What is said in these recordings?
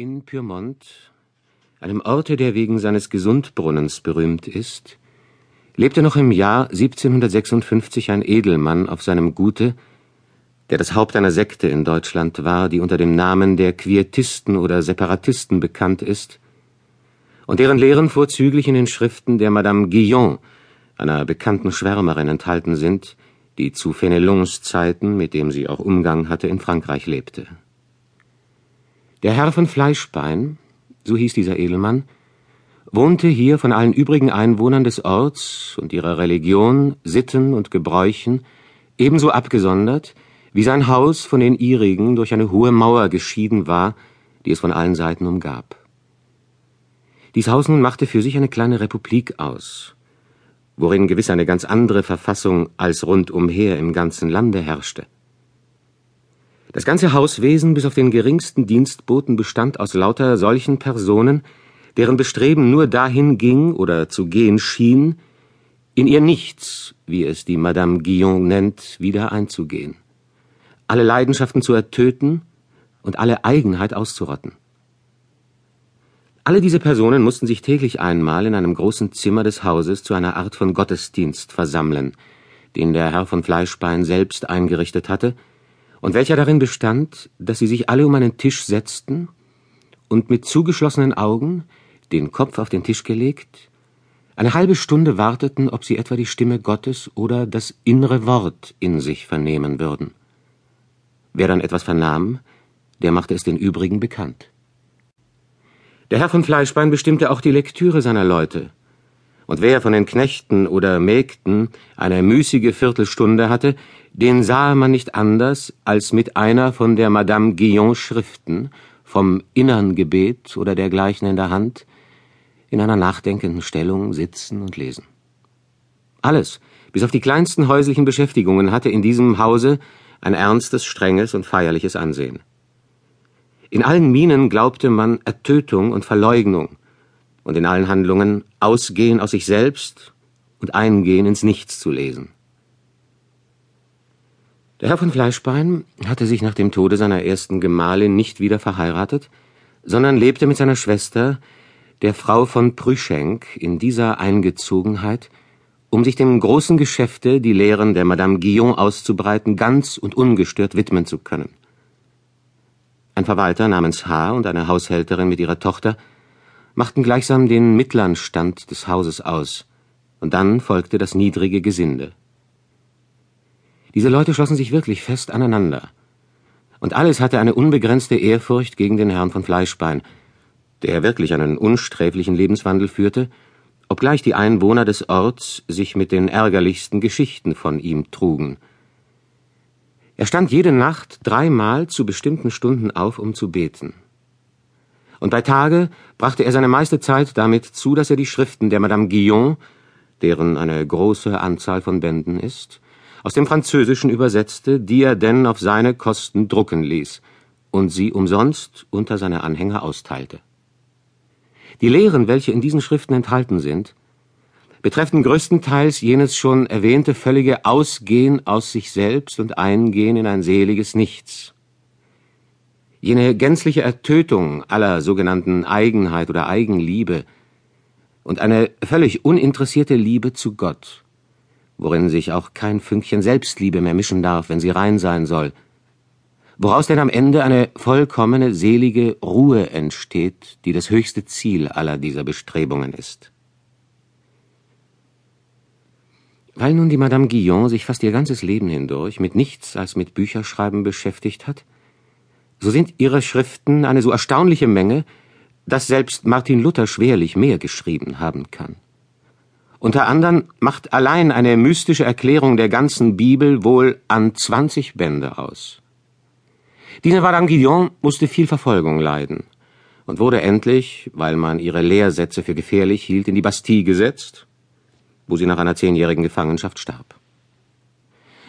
In Pyrmont, einem Orte, der wegen seines Gesundbrunnens berühmt ist, lebte noch im Jahr 1756 ein Edelmann auf seinem Gute, der das Haupt einer Sekte in Deutschland war, die unter dem Namen der Quietisten oder Separatisten bekannt ist und deren Lehren vorzüglich in den Schriften der Madame Guillon, einer bekannten Schwärmerin, enthalten sind, die zu Fenelons Zeiten, mit dem sie auch Umgang hatte, in Frankreich lebte. Der Herr von Fleischbein, so hieß dieser Edelmann, wohnte hier von allen übrigen Einwohnern des Orts und ihrer Religion, Sitten und Gebräuchen ebenso abgesondert, wie sein Haus von den ihrigen durch eine hohe Mauer geschieden war, die es von allen Seiten umgab. Dies Haus nun machte für sich eine kleine Republik aus, worin gewiss eine ganz andere Verfassung als rundumher im ganzen Lande herrschte. Das ganze Hauswesen bis auf den geringsten Dienstboten bestand aus lauter solchen Personen, deren Bestreben nur dahin ging oder zu gehen schien, in ihr Nichts, wie es die Madame Guillon nennt, wieder einzugehen, alle Leidenschaften zu ertöten und alle Eigenheit auszurotten. Alle diese Personen mussten sich täglich einmal in einem großen Zimmer des Hauses zu einer Art von Gottesdienst versammeln, den der Herr von Fleischbein selbst eingerichtet hatte, und welcher darin bestand, dass sie sich alle um einen Tisch setzten und mit zugeschlossenen Augen, den Kopf auf den Tisch gelegt, eine halbe Stunde warteten, ob sie etwa die Stimme Gottes oder das innere Wort in sich vernehmen würden. Wer dann etwas vernahm, der machte es den übrigen bekannt. Der Herr von Fleischbein bestimmte auch die Lektüre seiner Leute, und wer von den Knechten oder Mägden eine müßige Viertelstunde hatte, den sahe man nicht anders als mit einer von der Madame Guillon Schriften, vom innern Gebet oder dergleichen in der Hand, in einer nachdenkenden Stellung sitzen und lesen. Alles, bis auf die kleinsten häuslichen Beschäftigungen, hatte in diesem Hause ein ernstes, strenges und feierliches Ansehen. In allen Minen glaubte man Ertötung und Verleugnung, und in allen Handlungen Ausgehen aus sich selbst und Eingehen ins Nichts zu lesen. Der Herr von Fleischbein hatte sich nach dem Tode seiner ersten Gemahlin nicht wieder verheiratet, sondern lebte mit seiner Schwester, der Frau von Prüschenk, in dieser Eingezogenheit, um sich dem großen Geschäfte, die Lehren der Madame Guillon auszubreiten, ganz und ungestört widmen zu können. Ein Verwalter namens H. und eine Haushälterin mit ihrer Tochter machten gleichsam den mittleren Stand des Hauses aus, und dann folgte das niedrige Gesinde. Diese Leute schlossen sich wirklich fest aneinander, und alles hatte eine unbegrenzte Ehrfurcht gegen den Herrn von Fleischbein, der wirklich einen unsträflichen Lebenswandel führte, obgleich die Einwohner des Orts sich mit den ärgerlichsten Geschichten von ihm trugen. Er stand jede Nacht dreimal zu bestimmten Stunden auf, um zu beten und bei Tage brachte er seine meiste Zeit damit zu, dass er die Schriften der Madame Guillon, deren eine große Anzahl von Bänden ist, aus dem Französischen übersetzte, die er denn auf seine Kosten drucken ließ und sie umsonst unter seine Anhänger austeilte. Die Lehren, welche in diesen Schriften enthalten sind, betreffen größtenteils jenes schon erwähnte völlige Ausgehen aus sich selbst und Eingehen in ein seliges Nichts Jene gänzliche Ertötung aller sogenannten Eigenheit oder Eigenliebe und eine völlig uninteressierte Liebe zu Gott, worin sich auch kein Fünkchen Selbstliebe mehr mischen darf, wenn sie rein sein soll, woraus denn am Ende eine vollkommene selige Ruhe entsteht, die das höchste Ziel aller dieser Bestrebungen ist. Weil nun die Madame Guillon sich fast ihr ganzes Leben hindurch mit nichts als mit Bücherschreiben beschäftigt hat, so sind ihre Schriften eine so erstaunliche Menge, dass selbst Martin Luther schwerlich mehr geschrieben haben kann. Unter anderem macht allein eine mystische Erklärung der ganzen Bibel wohl an zwanzig Bände aus. Diese Madame Guillon musste viel Verfolgung leiden und wurde endlich, weil man ihre Lehrsätze für gefährlich hielt, in die Bastille gesetzt, wo sie nach einer zehnjährigen Gefangenschaft starb.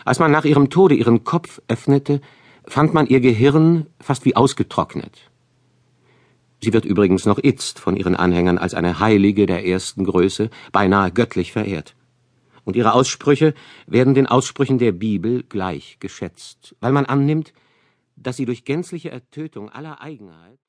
Als man nach ihrem Tode ihren Kopf öffnete, fand man ihr Gehirn fast wie ausgetrocknet. Sie wird übrigens noch itzt von ihren Anhängern als eine Heilige der ersten Größe, beinahe göttlich verehrt. Und ihre Aussprüche werden den Aussprüchen der Bibel gleich geschätzt, weil man annimmt, dass sie durch gänzliche Ertötung aller Eigenheit